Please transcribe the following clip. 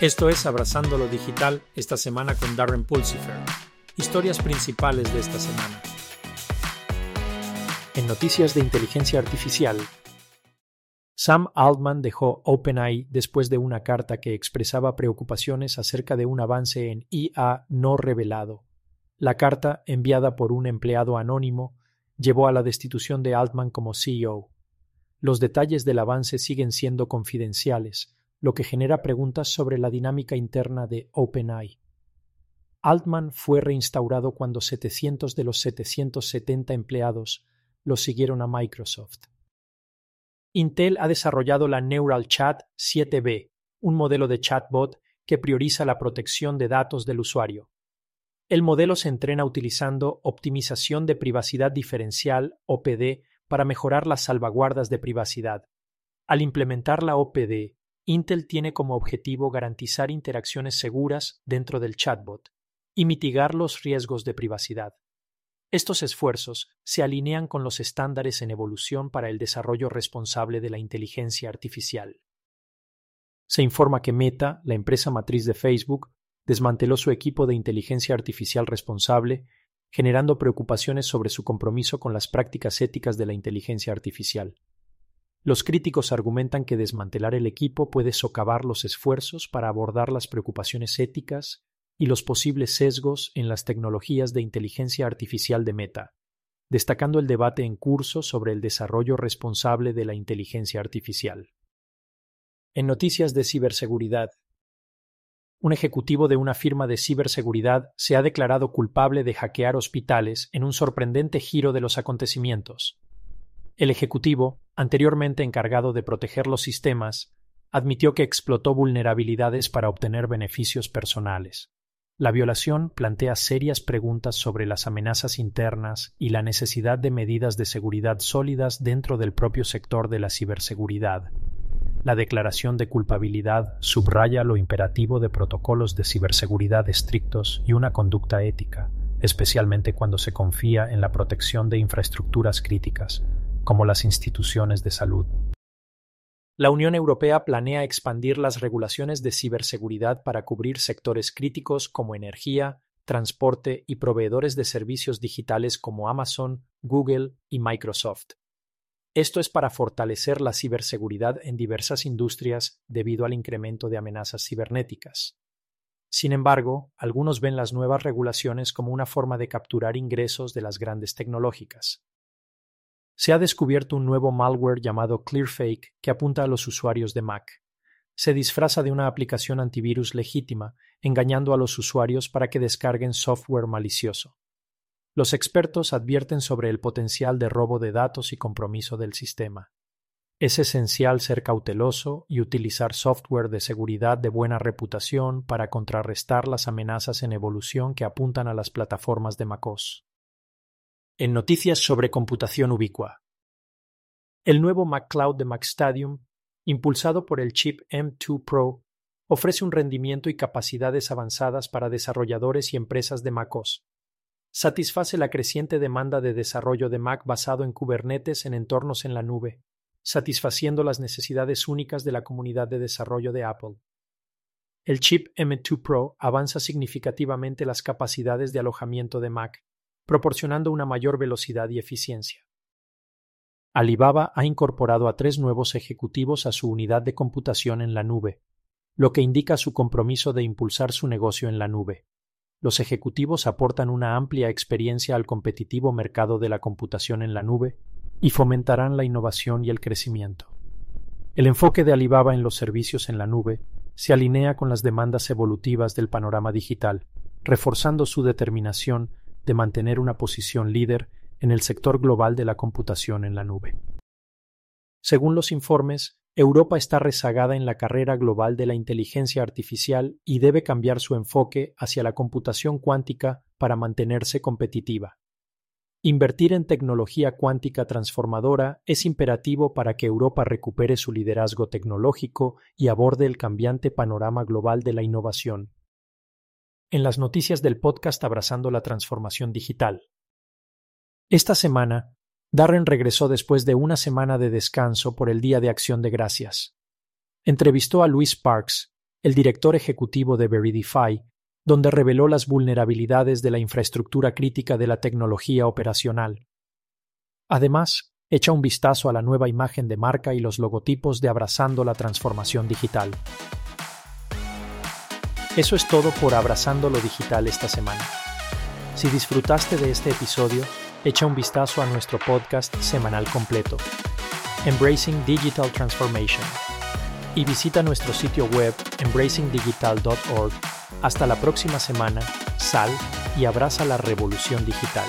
Esto es Abrazando lo Digital esta semana con Darren Pulsifer. Historias principales de esta semana. En noticias de inteligencia artificial, Sam Altman dejó OpenAI después de una carta que expresaba preocupaciones acerca de un avance en IA no revelado. La carta, enviada por un empleado anónimo, llevó a la destitución de Altman como CEO. Los detalles del avance siguen siendo confidenciales, lo que genera preguntas sobre la dinámica interna de OpenAI. Altman fue reinstaurado cuando 700 de los 770 empleados lo siguieron a Microsoft. Intel ha desarrollado la Neural Chat 7B, un modelo de chatbot que prioriza la protección de datos del usuario. El modelo se entrena utilizando optimización de privacidad diferencial OPD para mejorar las salvaguardas de privacidad. Al implementar la OPD, Intel tiene como objetivo garantizar interacciones seguras dentro del chatbot y mitigar los riesgos de privacidad. Estos esfuerzos se alinean con los estándares en evolución para el desarrollo responsable de la inteligencia artificial. Se informa que Meta, la empresa matriz de Facebook, desmanteló su equipo de inteligencia artificial responsable, generando preocupaciones sobre su compromiso con las prácticas éticas de la inteligencia artificial. Los críticos argumentan que desmantelar el equipo puede socavar los esfuerzos para abordar las preocupaciones éticas y los posibles sesgos en las tecnologías de inteligencia artificial de Meta, destacando el debate en curso sobre el desarrollo responsable de la inteligencia artificial. En noticias de ciberseguridad, un ejecutivo de una firma de ciberseguridad se ha declarado culpable de hackear hospitales en un sorprendente giro de los acontecimientos. El ejecutivo, anteriormente encargado de proteger los sistemas, admitió que explotó vulnerabilidades para obtener beneficios personales. La violación plantea serias preguntas sobre las amenazas internas y la necesidad de medidas de seguridad sólidas dentro del propio sector de la ciberseguridad. La declaración de culpabilidad subraya lo imperativo de protocolos de ciberseguridad estrictos y una conducta ética, especialmente cuando se confía en la protección de infraestructuras críticas, como las instituciones de salud. La Unión Europea planea expandir las regulaciones de ciberseguridad para cubrir sectores críticos como energía, transporte y proveedores de servicios digitales como Amazon, Google y Microsoft. Esto es para fortalecer la ciberseguridad en diversas industrias debido al incremento de amenazas cibernéticas. Sin embargo, algunos ven las nuevas regulaciones como una forma de capturar ingresos de las grandes tecnológicas se ha descubierto un nuevo malware llamado Clearfake que apunta a los usuarios de Mac. Se disfraza de una aplicación antivirus legítima, engañando a los usuarios para que descarguen software malicioso. Los expertos advierten sobre el potencial de robo de datos y compromiso del sistema. Es esencial ser cauteloso y utilizar software de seguridad de buena reputación para contrarrestar las amenazas en evolución que apuntan a las plataformas de MacOS en noticias sobre computación ubicua. El nuevo Mac Cloud de MacStadium, impulsado por el chip M2 Pro, ofrece un rendimiento y capacidades avanzadas para desarrolladores y empresas de MacOS. Satisface la creciente demanda de desarrollo de Mac basado en Kubernetes en entornos en la nube, satisfaciendo las necesidades únicas de la comunidad de desarrollo de Apple. El chip M2 Pro avanza significativamente las capacidades de alojamiento de Mac, proporcionando una mayor velocidad y eficiencia. Alibaba ha incorporado a tres nuevos ejecutivos a su unidad de computación en la nube, lo que indica su compromiso de impulsar su negocio en la nube. Los ejecutivos aportan una amplia experiencia al competitivo mercado de la computación en la nube y fomentarán la innovación y el crecimiento. El enfoque de Alibaba en los servicios en la nube se alinea con las demandas evolutivas del panorama digital, reforzando su determinación de mantener una posición líder en el sector global de la computación en la nube. Según los informes, Europa está rezagada en la carrera global de la inteligencia artificial y debe cambiar su enfoque hacia la computación cuántica para mantenerse competitiva. Invertir en tecnología cuántica transformadora es imperativo para que Europa recupere su liderazgo tecnológico y aborde el cambiante panorama global de la innovación en las noticias del podcast Abrazando la Transformación Digital. Esta semana, Darren regresó después de una semana de descanso por el Día de Acción de Gracias. Entrevistó a Luis Parks, el director ejecutivo de Veridify, donde reveló las vulnerabilidades de la infraestructura crítica de la tecnología operacional. Además, echa un vistazo a la nueva imagen de marca y los logotipos de Abrazando la Transformación Digital. Eso es todo por Abrazando lo Digital esta semana. Si disfrutaste de este episodio, echa un vistazo a nuestro podcast semanal completo, Embracing Digital Transformation, y visita nuestro sitio web embracingdigital.org. Hasta la próxima semana, sal y abraza la revolución digital.